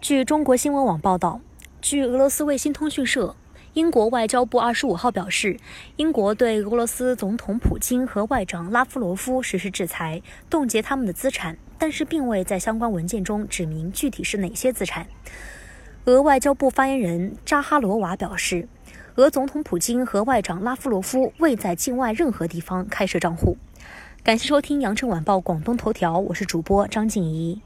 据中国新闻网报道据俄罗斯卫星通讯社英国外交部二十五号表示英国对俄罗斯总统普京和外长拉夫罗夫实施制裁冻结他们的资产但是并未在相关文件中指明具体是哪些资产。俄外交部发言人扎哈罗娃表示俄总统普京和外长拉夫罗夫未在境外任何地方开设账户。感谢收听羊城晚报广东头条我是主播张静怡。